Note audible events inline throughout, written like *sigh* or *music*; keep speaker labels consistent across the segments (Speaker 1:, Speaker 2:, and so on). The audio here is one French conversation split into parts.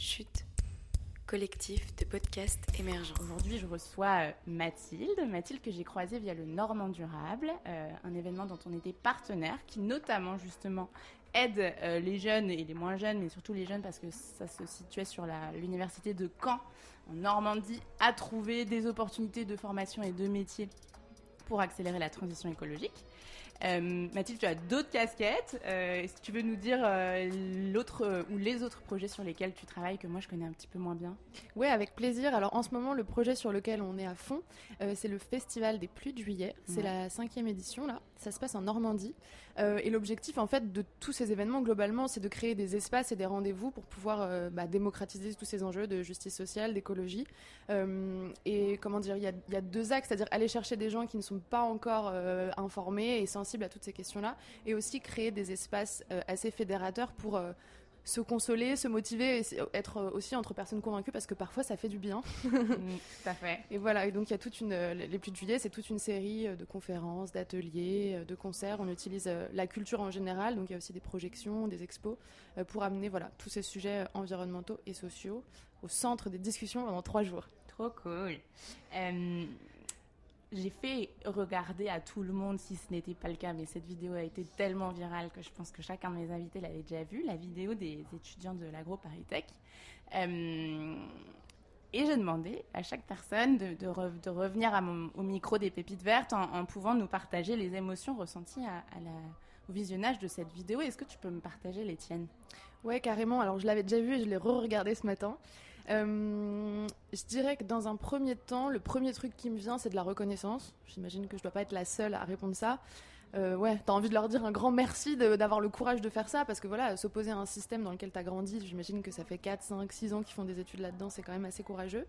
Speaker 1: Chute, collectif de podcasts émergents.
Speaker 2: Aujourd'hui, je reçois euh, Mathilde, Mathilde que j'ai croisée via le Normand Durable, euh, un événement dont on était partenaire, qui notamment justement aide euh, les jeunes et les moins jeunes, mais surtout les jeunes parce que ça se situait sur l'université de Caen, en Normandie, à trouver des opportunités de formation et de métiers pour accélérer la transition écologique. Euh, Mathilde, tu as d'autres casquettes. Euh, Est-ce que tu veux nous dire euh, l'autre ou les autres projets sur lesquels tu travailles que moi je connais un petit peu moins bien?
Speaker 3: Ouais, avec plaisir. Alors en ce moment, le projet sur lequel on est à fond, c'est le Festival des Pluies de Juillet. C'est
Speaker 2: Ouais.
Speaker 3: la cinquième édition là. Ça se passe en Normandie. Euh, et l'objectif en fait de tous ces événements globalement, c'est de créer des espaces et des rendez-vous pour pouvoir euh, bah, démocratiser tous ces enjeux de justice sociale, d'écologie. Euh, et comment dire, il y a, deux axes, c'est-à-dire aller chercher des gens qui ne sont pas encore informés et sensibles à toutes ces questions-là, et aussi créer des espaces assez fédérateurs pour se consoler, se motiver, et être euh, aussi entre personnes convaincues parce que parfois ça fait du bien. *laughs*
Speaker 2: Mm, Tout à fait.
Speaker 3: Et voilà, et donc il y a toute une. euh, Les Pluies de Juillet, c'est toute une série euh, de conférences, d'ateliers, de concerts. On utilise la culture en général, donc il y a aussi des projections, des expos, pour amener voilà, tous ces sujets environnementaux et sociaux au centre des discussions pendant trois jours.
Speaker 2: Trop cool. Euh, j'ai fait regarder à tout le monde, si ce n'était pas le cas, mais cette vidéo a été tellement virale que je pense que chacun de mes invités l'avait déjà vue, la vidéo des étudiants de l'agro-paritech. Euh, et j'ai demandé à chaque personne de, de re- de revenir au micro des pépites vertes en, pouvant nous partager les émotions ressenties au visionnage de cette vidéo. Est-ce que tu peux me partager les tiennes?
Speaker 3: Ouais, carrément. Alors, je l'avais déjà vu et je l'ai re-regardé ce matin. Euh, je dirais que dans un premier temps, le premier truc qui me vient, c'est de la reconnaissance. J'imagine que je dois pas être la seule à répondre ça. Euh, ouais, t'as envie de leur dire un grand merci d'avoir le courage de faire ça parce que voilà, s'opposer à un système dans lequel t'as grandi, j'imagine que ça fait 4, 5, 6 ans qu'ils font des études là-dedans, c'est quand même assez courageux.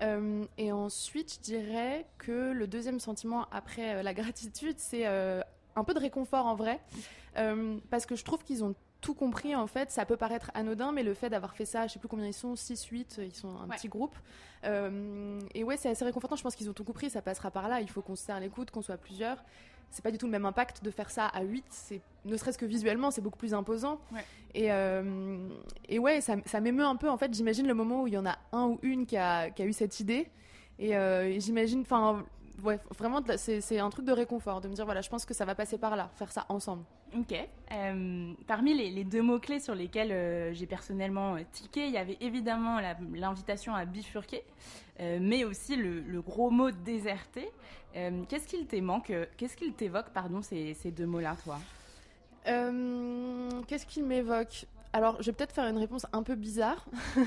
Speaker 3: Euh, et ensuite, je dirais que le deuxième sentiment après la *laughs* gratitude, c'est un peu de réconfort en vrai. Parce que je trouve qu'ils ont tout compris en fait. Ça peut paraître anodin, mais le fait d'avoir fait ça, je sais plus combien ils sont, 6, 8, ils sont un
Speaker 2: Ouais.
Speaker 3: petit groupe. Euh, et ouais, c'est assez réconfortant. Je pense qu'ils ont tout compris. Ça passera par là. Il faut qu'on se serre les coudes, qu'on soit plusieurs. C'est pas du tout le même impact de faire ça à 8. C'est, ne serait-ce que visuellement, c'est beaucoup plus imposant.
Speaker 2: Ouais.
Speaker 3: Et, euh, et ouais, ça, ça m'émeut un peu. En fait, j'imagine le moment où il y en a un ou une qui a, qui a eu cette idée. Et, euh, j'imagine, enfin, ouais, vraiment, c'est, un truc de réconfort, de me dire, voilà, je pense que ça va passer par là, faire ça ensemble.
Speaker 2: Ok. Euh, parmi les, les deux mots-clés sur lesquels euh, j'ai personnellement euh, tiqué, il y avait évidemment l'invitation à bifurquer, euh, mais aussi le, le gros mot déserter. Euh, Qu'est-ce qu'il t'évoque, qu'est-ce qu'il t'évoque, pardon, ces, ces deux mots-là, toi?
Speaker 3: Qu'est-ce qu'il m'évoque? Alors, je vais peut-être faire une réponse un peu bizarre. *laughs*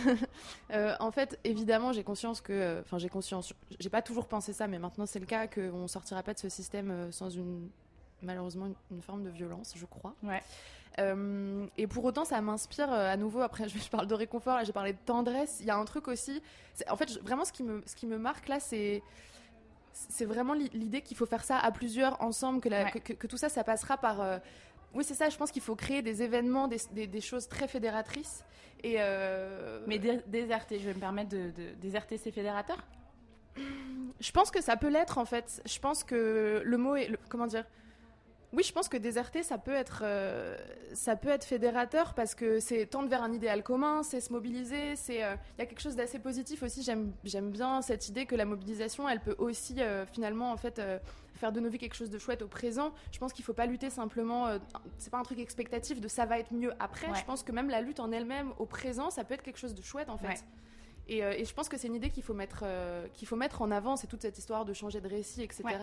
Speaker 3: Euh, en fait, évidemment, j'ai conscience que, enfin, j'ai conscience, j'ai pas toujours pensé ça, mais maintenant c'est le cas qu'on sortira pas de ce système euh, sans une, malheureusement, une, forme de violence, je crois.
Speaker 2: Ouais.
Speaker 3: Euh, et pour autant, ça m'inspire à nouveau. Après, je, *laughs* je parle de réconfort, là, j'ai parlé de tendresse. Il y a un truc aussi. En fait, je- vraiment, ce qui me, ce qui me marque là, c'est c'est vraiment l'i- l'idée qu'il faut faire ça à plusieurs ensemble, que, la-
Speaker 2: Ouais.
Speaker 3: que, que- que tout ça, ça passera par. euh, oui, c'est ça. Je pense qu'il faut créer des événements, des, des- des choses très fédératrices. Et euh,
Speaker 2: Mais dé- déserter, je vais me permettre de, de déserter ces fédérateurs?
Speaker 3: Je pense que ça peut l'être en fait. Je pense que le mot est le- comment dire? Oui, je pense que déserter, ça peut être, euh, ça peut être fédérateur parce que c'est tendre vers un idéal commun, c'est se mobiliser, c'est, euh, il y a quelque chose d'assez positif aussi. J'aime, j'aime bien cette idée que la mobilisation, elle peut aussi euh, finalement en fait faire de nos vies quelque chose de chouette au présent. Je pense qu'il faut pas lutter simplement. c'est pas un truc expectatif de ça va être mieux après.
Speaker 2: Ouais.
Speaker 3: Je pense que même la lutte en elle-même au présent, ça peut être quelque chose de chouette en fait.
Speaker 2: Ouais.
Speaker 3: Et, et je pense que c'est une idée qu'il faut mettre, qu'il faut mettre en avant. C'est toute cette histoire de changer de récit, etc.
Speaker 2: Ouais.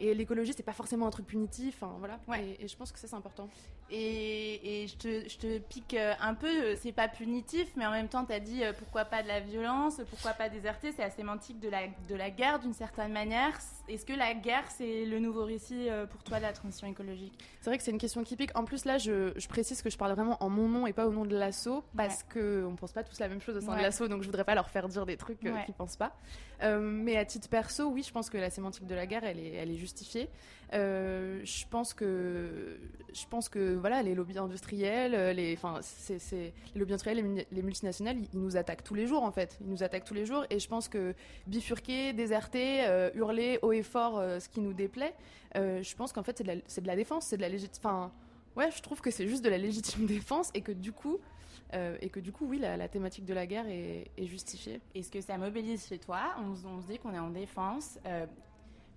Speaker 3: Et l'écologie, c'est pas forcément un truc punitif. Enfin, voilà.
Speaker 2: Ouais.
Speaker 3: Et, et je pense que ça, c'est important.
Speaker 2: Et, et je, te, je te pique euh, un peu, euh, c'est pas punitif, mais en même temps, tu as dit euh, pourquoi pas de la violence, pourquoi pas déserter, c'est la sémantique de la, de la guerre d'une certaine manière. Est-ce que la guerre, c'est le nouveau récit pour toi de la transition écologique?
Speaker 3: C'est vrai que c'est une question qui pique. En plus, là, je, je précise que je parle vraiment en mon nom et pas au nom de l'assaut, parce que on pense pas tous la même chose au sein
Speaker 2: Ouais.
Speaker 3: de l'assaut, donc je voudrais pas leur faire dire des trucs
Speaker 2: Ouais.
Speaker 3: qu'ils pensent pas. Euh, mais à titre perso, oui, je pense que la sémantique de la guerre, elle est, elle est justifiée. Euh, je pense que, je pense que voilà, les lobbies industriels, euh, les, enfin, c'est, les lobbies industriels, les, les multinationales, ils, ils nous attaquent tous les jours en fait. Ils nous attaquent tous les jours, et je pense que bifurquer, déserter, euh, hurler haut et fort euh, ce qui nous déplaît, euh, je pense qu'en fait c'est de de la défense, c'est de la légitime. Enfin, ouais, je trouve que c'est juste de la légitime *laughs* défense et que du coup, euh, et que du coup, oui, la, la thématique de la guerre est, est justifiée.
Speaker 2: Est-ce que ça mobilise chez toi? On, on se dit qu'on est en défense. euh,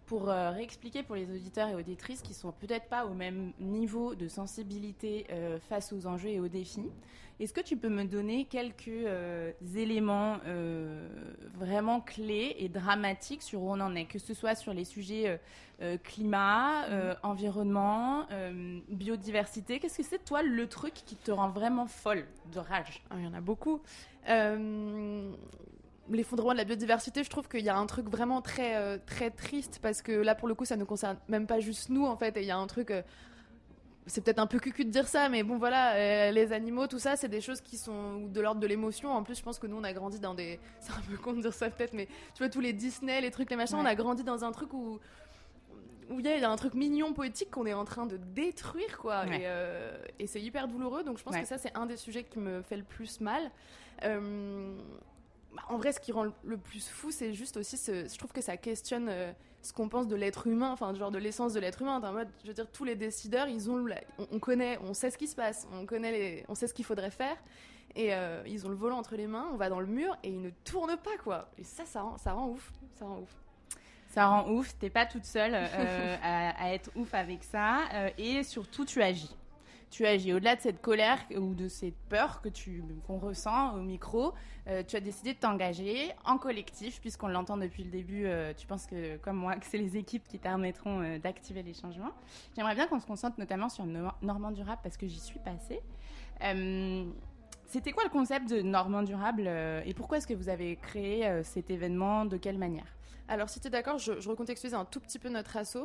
Speaker 2: pour euh, réexpliquer pour les auditeurs et auditrices qui sont peut-être pas au même niveau de sensibilité euh, face aux enjeux et aux défis, est-ce que tu peux me donner quelques euh, éléments vraiment clés et dramatiques sur où on en est, que ce soit sur les sujets climat, euh, environnement, biodiversité? Qu'est-ce que c'est toi le truc qui te rend vraiment folle de rage?
Speaker 3: Ah, Il y en a beaucoup. L'effondrement de la biodiversité, je trouve qu'il y a un truc vraiment très, euh, très triste parce que là, pour le coup, ça ne concerne même pas juste nous en fait. Et il y a un truc. euh, c'est peut-être un peu cucu de dire ça, mais bon voilà, euh, les animaux, tout ça, c'est des choses qui sont de l'ordre de l'émotion. En plus, je pense que nous, on a grandi dans des. *laughs* C'est un peu con de dire ça peut-être, mais tu vois, tous les Disney, les trucs, les machins,
Speaker 2: Ouais.
Speaker 3: on a grandi dans un truc où. Où il y, y a un truc mignon, poétique qu'on est en train de détruire, quoi.
Speaker 2: Ouais.
Speaker 3: Et, et c'est hyper douloureux, donc je pense
Speaker 2: Ouais.
Speaker 3: que ça, c'est un des sujets qui me fait le plus mal. Bah, en vrai, ce qui rend le- plus fou, c'est juste aussi, ce- je trouve que ça questionne euh, ce qu'on pense de l'être humain, enfin, genre de l'essence de l'être humain. En mode, je veux dire, tous les décideurs, ils ont, on, on connaît, on sait ce qui se passe, on connaît, on sait ce qu'il faudrait faire, et euh, ils ont le volant entre les mains, on va dans le mur et ils ne tournent pas, quoi. Et ça, ça rend, ça rend ouf, ça rend ouf.
Speaker 2: Ça rend ouf, t'es pas toute seule euh, *laughs* à, à être ouf avec ça. et surtout, tu agis. Tu agis au-delà de cette colère ou de cette peur que tu qu'on ressent au micro. euh, tu as décidé de t'engager en collectif, puisqu'on l'entend depuis le début. euh, tu penses que, comme moi, *laughs* que c'est les équipes qui permettront euh, d'activer les changements. J'aimerais bien qu'on se concentre notamment sur No- Normand Durable parce que j'y suis passée. C'était quoi le concept de Normand Durable et pourquoi est-ce que vous avez créé cet événement De quelle manière?
Speaker 3: Alors, si tu es d'accord, je, je recontextualise un tout petit peu notre asso.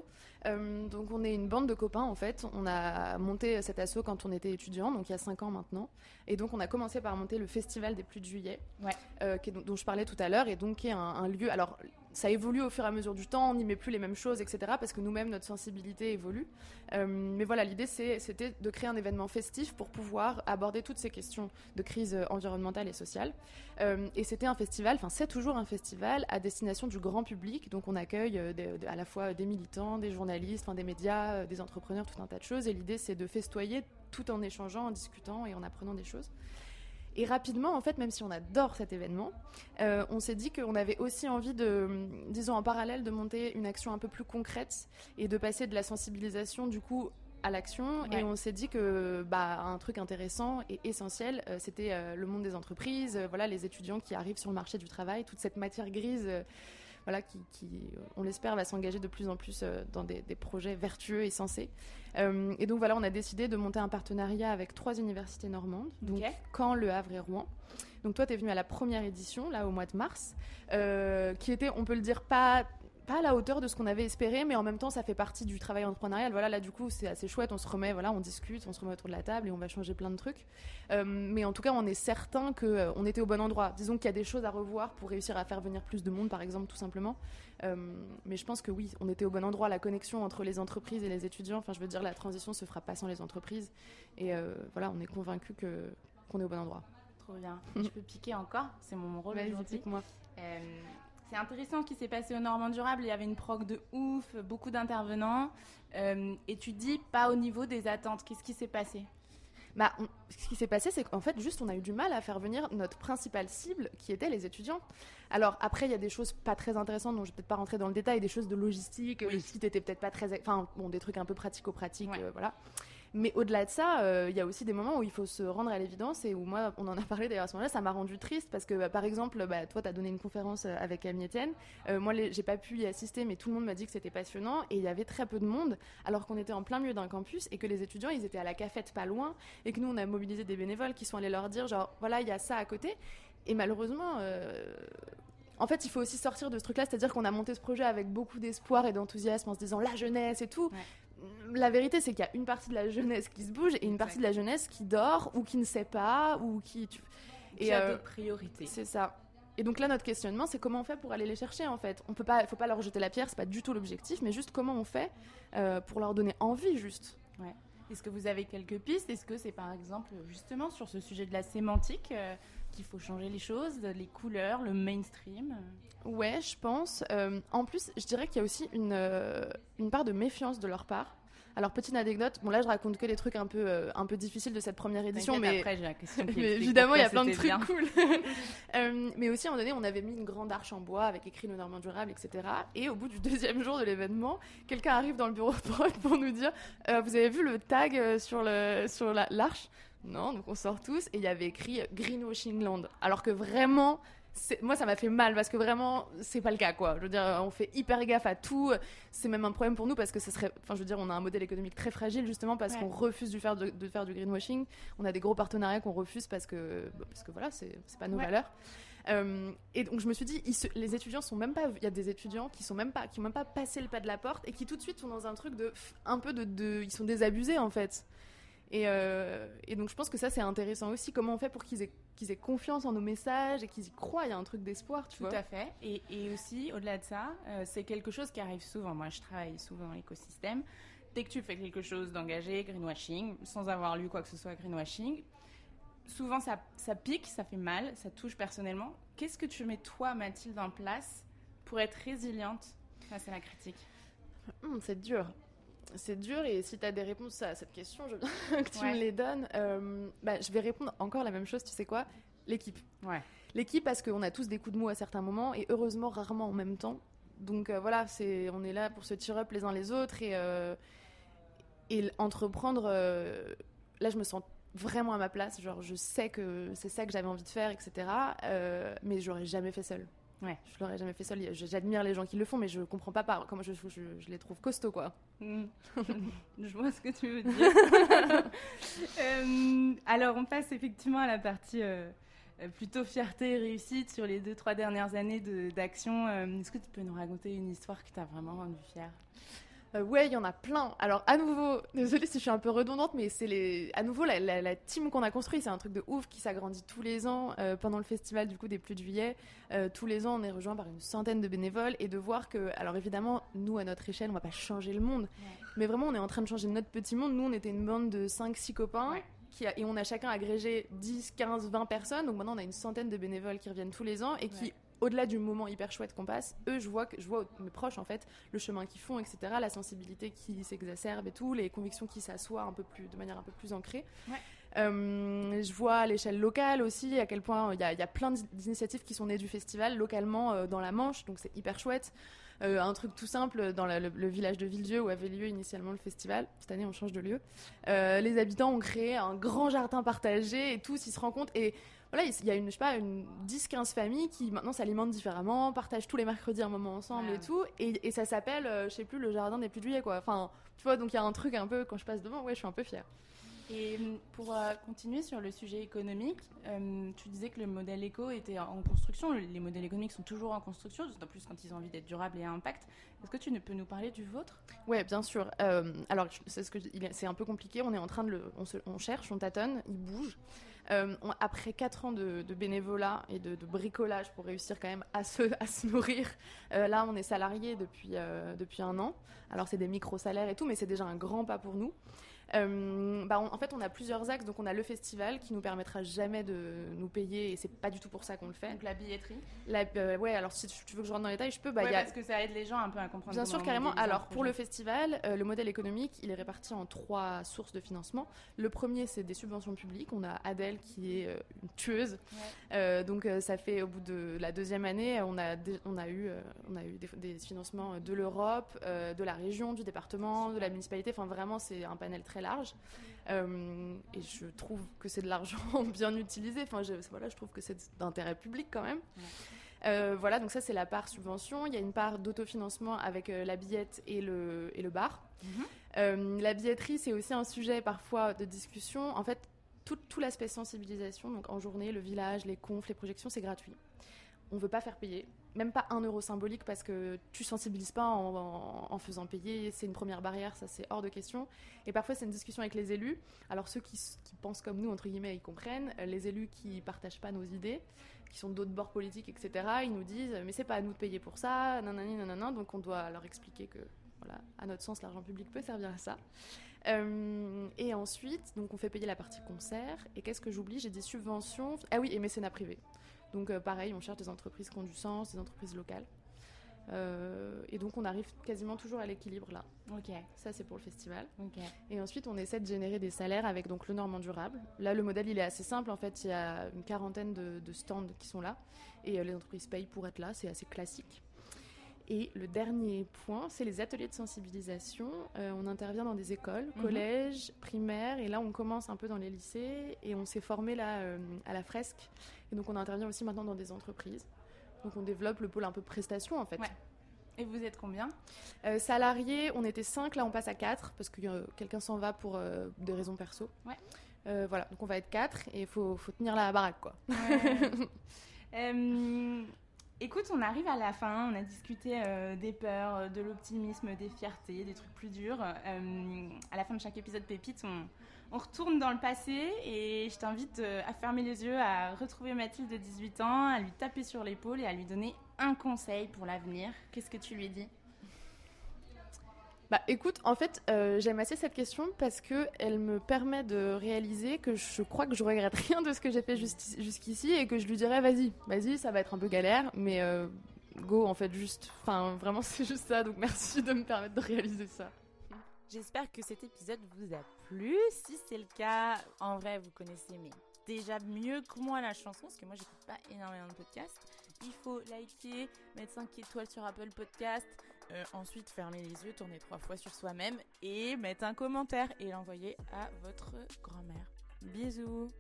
Speaker 3: Euh, donc, on est une bande de copains, en fait. On a monté cet asso quand on était étudiant, donc il y a 5 ans maintenant. Et donc, on a commencé par monter le Festival des Pluies de Juillet,
Speaker 2: Ouais.
Speaker 3: euh, qui est- dont je parlais tout à l'heure, et donc qui est un, un lieu. Alors, ça évolue au fur et à mesure du temps, on n'y met plus les mêmes choses, etc., parce que nous-mêmes, notre sensibilité évolue. Euh, mais voilà, l'idée, c'était de créer un événement festif pour pouvoir aborder toutes ces questions de crise environnementale et sociale. Euh, et c'était un festival, enfin c'est toujours un festival à destination du grand public. Donc on accueille euh, des- à la fois des militants, des journalistes, enfin, des médias, euh, des entrepreneurs, tout un tas de choses. Et l'idée c'est de festoyer tout en échangeant, en discutant et en apprenant des choses. Et rapidement, en fait, même si on adore cet événement, euh, on s'est dit qu'on avait aussi envie de, disons en parallèle, de monter une action un peu plus concrète et de passer de la sensibilisation du coup à l'action.
Speaker 2: Ouais.
Speaker 3: Et on s'est dit que bah, un truc intéressant et essentiel, euh, c'était euh, le monde des entreprises, voilà, les étudiants qui arrivent sur le marché du travail, toute cette matière grise. Voilà, qui, qui, euh, on l'espère, va s'engager de plus en plus euh, dans des, des projets vertueux et sensés. Euh, et donc voilà, on a décidé de monter un partenariat avec trois universités normandes, donc. Caen, Le Havre et Rouen. Donc toi, tu es venu à la première édition, là, au mois de mars, euh, qui était, on peut le dire, pas pas à la hauteur de ce qu'on avait espéré, mais en même temps, ça fait partie du travail entrepreneurial. Voilà, là, du coup, c'est assez chouette. On se remet, voilà, on discute, on se remet autour de la table et on va changer plein de trucs. Euh, mais en tout cas, on est certain que euh, on était au bon endroit. Disons qu'il y a des choses à revoir pour réussir à faire venir plus de monde, par exemple, tout simplement. Euh, mais je pense que oui, on était au bon endroit. La connexion entre les entreprises et les étudiants, enfin, je veux dire, la transition se fera pas sans les entreprises. Et voilà, on est convaincu que qu'on est au bon endroit.
Speaker 2: Trop bien. Je peux piquer encore, c'est mon rôle aujourd'hui.
Speaker 3: explique-moi.
Speaker 2: C'est intéressant ce qui s'est passé au Normand Durable. Il y avait une prog de ouf, beaucoup d'intervenants. Euh, et tu dis pas au niveau des attentes. Qu'est-ce qui s'est passé?
Speaker 3: Bah, on- ce qui s'est passé, c'est qu'en fait, juste, on a eu du mal à faire venir notre principale cible, qui était les étudiants. Alors, après, il y a des choses pas très intéressantes, dont je vais peut-être pas rentrer dans le détail, des choses de logistique,
Speaker 2: Oui.
Speaker 3: le site était peut-être pas très. Enfin, bon, des trucs un peu pratico-pratiques,
Speaker 2: Ouais.
Speaker 3: euh, voilà. Mais au-delà de ça, euh, il y a aussi des moments où il faut se rendre à l'évidence, et où moi, on en a parlé d'ailleurs à ce moment-là, ça m'a rendu triste, parce que, bah, par exemple, bah, toi, tu as donné une conférence euh, avec Camille Etienne. Euh, moi, j'ai pas pu y assister, mais tout le monde m'a dit que c'était passionnant, et il y avait très peu de monde, alors qu'on était en plein milieu d'un campus, et que les étudiants, ils étaient à la cafette pas loin, et que nous on a mobilisé des bénévoles qui sont allés leur dire genre voilà il y a ça à côté. Et malheureusement euh, en fait il faut aussi sortir de ce truc là c'est à dire qu'on a monté ce projet avec beaucoup d'espoir et d'enthousiasme en se disant la jeunesse et tout la vérité c'est qu'il y a une partie de la jeunesse qui se bouge et une partie de la jeunesse qui dort ou qui ne sait pas ou qui tu-
Speaker 2: Et
Speaker 3: et
Speaker 2: a
Speaker 3: euh,
Speaker 2: d'autres priorités.
Speaker 3: c'est ça et donc là, notre questionnement, c'est comment on fait pour aller les chercher en fait. On peut pas, faut pas leur jeter la pierre, c'est pas du tout l'objectif, mais juste comment on fait euh, pour leur donner envie, juste.
Speaker 2: Est-ce que vous avez quelques pistes? Est-ce que c'est par exemple justement sur ce sujet de la sémantique euh, qu'il faut changer les choses, les couleurs, le mainstream?
Speaker 3: Ouais, je pense. Euh, en plus, je dirais qu'il y a aussi une, une part de méfiance de leur part. Alors, petite anecdote, bon là je raconte que les trucs un peu, euh, un peu difficiles de cette première édition, mais,
Speaker 2: après, la question qui *laughs*
Speaker 3: mais
Speaker 2: explique
Speaker 3: évidemment il y a plein de trucs
Speaker 2: bien.
Speaker 3: cool. *laughs* *laughs* Euh, mais aussi, à un moment donné, on avait mis une grande arche en bois avec écrit le Normand durable, etc. Et au bout du deuxième jour de l'événement, quelqu'un arrive dans le bureau de prod pour nous dire euh, Vous avez vu le tag sur le- sur la- l'arche? Non, donc on sort tous et il y avait écrit Greenwashing Land. Alors que vraiment. Moi, ça m'a fait mal parce que vraiment, c'est pas le cas, quoi. Je veux dire, on fait hyper gaffe à tout. C'est même un problème pour nous parce que ça serait. Enfin, je veux dire, on a un modèle économique très fragile justement parce
Speaker 2: Ouais.
Speaker 3: qu'on refuse de faire, de, de faire du greenwashing. On a des gros partenariats qu'on refuse parce que, bah, parce que voilà, c'est c'est pas nos
Speaker 2: Ouais.
Speaker 3: valeurs. Euh, et donc je me suis dit, se- les étudiants sont même pas, il y a des étudiants qui sont même pas, qui ont même pas passé le pas de la porte et qui tout de suite sont dans un truc de, un peu de, de- ils sont désabusés en fait. Et, euh, et donc je pense que ça c'est intéressant aussi. Comment on fait pour qu'ils aient, qu'ils aient confiance en nos messages et qu'ils y croient Il y a un truc d'espoir, tu
Speaker 2: Tout
Speaker 3: vois.
Speaker 2: à fait. Et, et aussi, au-delà de ça, euh, c'est quelque chose qui arrive souvent. Moi, je travaille souvent dans l'écosystème. Dès que tu fais quelque chose d'engagé, greenwashing, sans avoir lu quoi que ce soit greenwashing, souvent ça, ça pique, ça fait mal, ça touche personnellement. Qu'est-ce que tu mets, toi, Mathilde, en place pour être résiliente face à la critique?
Speaker 3: Hum, c'est dur. C'est dur et si tu as des réponses à cette question, je veux *laughs* que tu
Speaker 2: Ouais.
Speaker 3: me les donnes. Euh, bah, je vais répondre encore la même chose, tu sais quoi? L'équipe.
Speaker 2: Ouais.
Speaker 3: L'équipe parce qu'on a tous des coups de mou à certains moments et heureusement rarement en même temps. Donc euh, voilà, c'est on est là pour se tirer up les uns les autres et, euh, et entreprendre. là, je me sens vraiment à ma place. Genre, je sais que c'est ça que j'avais envie de faire, etc. Mais je l'aurais jamais fait seule.
Speaker 2: Ouais.
Speaker 3: Je l'aurais jamais fait seule. J'admire les gens qui le font, mais je comprends pas par comment je, je, je les trouve costauds, quoi.
Speaker 2: Hmm. *laughs* Je vois ce que tu veux dire. *laughs* Euh, alors, on passe effectivement à la partie euh, plutôt fierté et réussite sur les deux, trois dernières années d'action. Euh, Est-ce que tu peux nous raconter une histoire qui t'a vraiment rendu fière
Speaker 3: Euh, ouais, il y en a plein. Alors, à nouveau, *laughs* désolée si je suis un peu redondante, mais c'est les... à nouveau la, la- la team qu'on a construit. C'est un truc de ouf qui s'agrandit tous les ans. Euh, pendant le festival du coup des Pluies de Juillet, euh, tous les ans, on est rejoint par une centaine de bénévoles et de voir que, alors évidemment, nous à notre échelle, on va pas changer le monde, mais vraiment, on est en train de changer notre petit monde. Nous, on était une bande de 5-6 copains.
Speaker 2: Ouais.
Speaker 3: Qui a- et on a chacun agrégé 10, 15, 20 personnes. Donc maintenant, on a une centaine de bénévoles qui reviennent tous les ans et qui,
Speaker 2: Ouais.
Speaker 3: Au-delà du moment hyper chouette qu'on passe, eux, je vois, que, je vois mes proches, en fait, le chemin qu'ils font, etc., la sensibilité qui s'exacerbe et tout, les convictions qui s'assoient un peu plus, de manière un peu plus ancrée.
Speaker 2: Ouais.
Speaker 3: Euh, je vois à l'échelle locale aussi à quel point il y, a- il y a plein d'initiatives qui sont nées du festival localement euh, dans la Manche, donc c'est hyper chouette. Euh, un truc tout simple dans la- le, le village de Villedieu où avait lieu initialement le festival. Cette année, on change de lieu. Euh, les habitants ont créé un grand jardin partagé et tous ils se rencontrent et voilà, il y a une, je sais pas, une 10-15 familles qui maintenant s'alimentent différemment, partagent tous les mercredis un moment ensemble
Speaker 2: Ouais.
Speaker 3: et tout. Et, et ça s'appelle, euh, je sais plus, le jardin des pluies de juillet, quoi. Enfin, tu vois, donc il y a un truc un peu, quand je passe devant, ouais, je suis un peu fière.
Speaker 2: Et hum, pour euh, continuer sur le sujet économique, euh, tu disais que le modèle éco était en construction. Le- Les modèles économiques sont toujours en construction, d'autant plus quand ils ont envie d'être durables et à impact. Est-ce que tu ne peux nous parler du vôtre?
Speaker 3: Ouais, bien sûr. Euh, alors, c'est ce que un peu compliqué. On est en train de le, on, se- on cherche, on tâtonne, il bouge. Euh, après 4 ans de, bénévolat et de, bricolage pour réussir quand même à se, *laughs* à se nourrir, euh, là, on est salarié depuis, euh, depuis un an. Alors, c'est des micro-salaires et tout, mais c'est déjà un grand pas pour nous. Euh, bah, on- en fait, on a plusieurs axes. Donc, on a le festival qui nous permettra jamais de nous payer et c'est pas du tout pour ça qu'on le fait.
Speaker 2: Donc la billetterie
Speaker 3: La- euh, ouais, alors si tu veux que je rentre dans les détails, je peux. Bah,
Speaker 2: Ouais,
Speaker 3: il y a-
Speaker 2: Parce que ça aide les gens un peu à comprendre.
Speaker 3: Bien sûr, carrément. Alors, pour le festival, euh, le modèle économique, il est réparti en trois sources de financement. Le premier, c'est des subventions publiques. On a Adèle qui est une tueuse.
Speaker 2: Ouais.
Speaker 3: Donc, ça fait au bout de la deuxième année, on a, on a eu, on a eu des, des financements de l'Europe, de la région, du département, de la municipalité. Enfin, vraiment, c'est un panel très large. Euh, et je trouve que c'est de l'argent *laughs* bien utilisé. Enfin, je, voilà, je trouve que c'est d'intérêt public quand même. Euh, voilà, donc ça c'est la part subvention. Il y a une part d'autofinancement avec euh, la billette et le, et le bar.
Speaker 2: Mhm.
Speaker 3: Euh, la billetterie, c'est aussi un sujet parfois de discussion. En fait, tout, tout l'aspect sensibilisation, donc en journée, le village, les confs, les projections, c'est gratuit. On ne veut pas faire payer, même pas un euro symbolique parce que tu sensibilises pas en, faisant payer. C'est une première barrière, ça c'est hors de question. Et parfois, c'est une discussion avec les élus. Alors, ceux qui pensent comme nous, entre guillemets, ils comprennent. Euh, Les élus qui partagent pas nos idées, qui sont d'autres bords politiques, etc., ils nous disent Mais c'est pas à nous de payer pour ça, nanani, nanana. Donc, on doit leur expliquer que, voilà, à notre sens, l'argent public peut servir à ça. Euh, et ensuite, donc on fait payer la partie concert. Et qu'est-ce que j'oublie? J'ai des subventions. Ah oui, et mécénat privé. Donc euh, pareil, on cherche des entreprises qui ont du sens, des entreprises locales. Euh, et donc on arrive quasiment toujours à l'équilibre là.
Speaker 2: Ok.
Speaker 3: Ça c'est pour le festival. Et ensuite on essaie de générer des salaires avec donc le Normand durable. Là le modèle il est assez simple en fait, il y a une quarantaine de, de stands qui sont là et euh, les entreprises payent pour être là, c'est assez classique. Et le dernier point, c'est les ateliers de sensibilisation. Euh, on intervient dans des écoles,
Speaker 2: Mhm.
Speaker 3: collèges, primaires, et là on commence un peu dans les lycées, et on s'est formé là euh, à la fresque. Et donc on intervient aussi maintenant dans des entreprises. Donc on développe le pôle un peu prestation en fait.
Speaker 2: Ouais. Et vous êtes combien?
Speaker 3: Euh, salariés, on était 5, là on passe à 4 parce que euh, quelqu'un s'en va pour euh, des raisons perso.
Speaker 2: Ouais.
Speaker 3: Voilà, donc on va être 4 et il faut, faut tenir la baraque quoi. *laughs*
Speaker 2: Euh, écoute, on arrive à la fin. On a discuté euh, des peurs, de l'optimisme, des fiertés, des trucs plus durs. Euh, à la fin de chaque épisode Pépite, on, on retourne dans le passé et je t'invite euh, à fermer les yeux, à retrouver Mathilde de 18 ans, à lui taper sur l'épaule et à lui donner un conseil pour l'avenir. Qu'est-ce que tu lui dis?
Speaker 3: Bah écoute, en fait, euh, j'aime assez cette question parce que elle me permet de réaliser que je crois que je regrette rien de ce que j'ai fait jusqu'ici et que je lui dirais vas-y, vas-y, ça va être un peu galère, mais euh, go en fait juste, enfin vraiment *laughs* c'est juste ça. Donc merci de me permettre de réaliser ça.
Speaker 4: J'espère que cet épisode vous a plu. Si c'est le cas, en vrai, vous connaissez mais déjà mieux que moi la chanson, parce que moi j'écoute pas énormément de podcasts. Il faut liker, mettre 5 étoiles sur Apple Podcast, euh, ensuite fermer les yeux, tourner trois fois sur soi-même et mettre un commentaire et l'envoyer à votre grand-mère. Bisous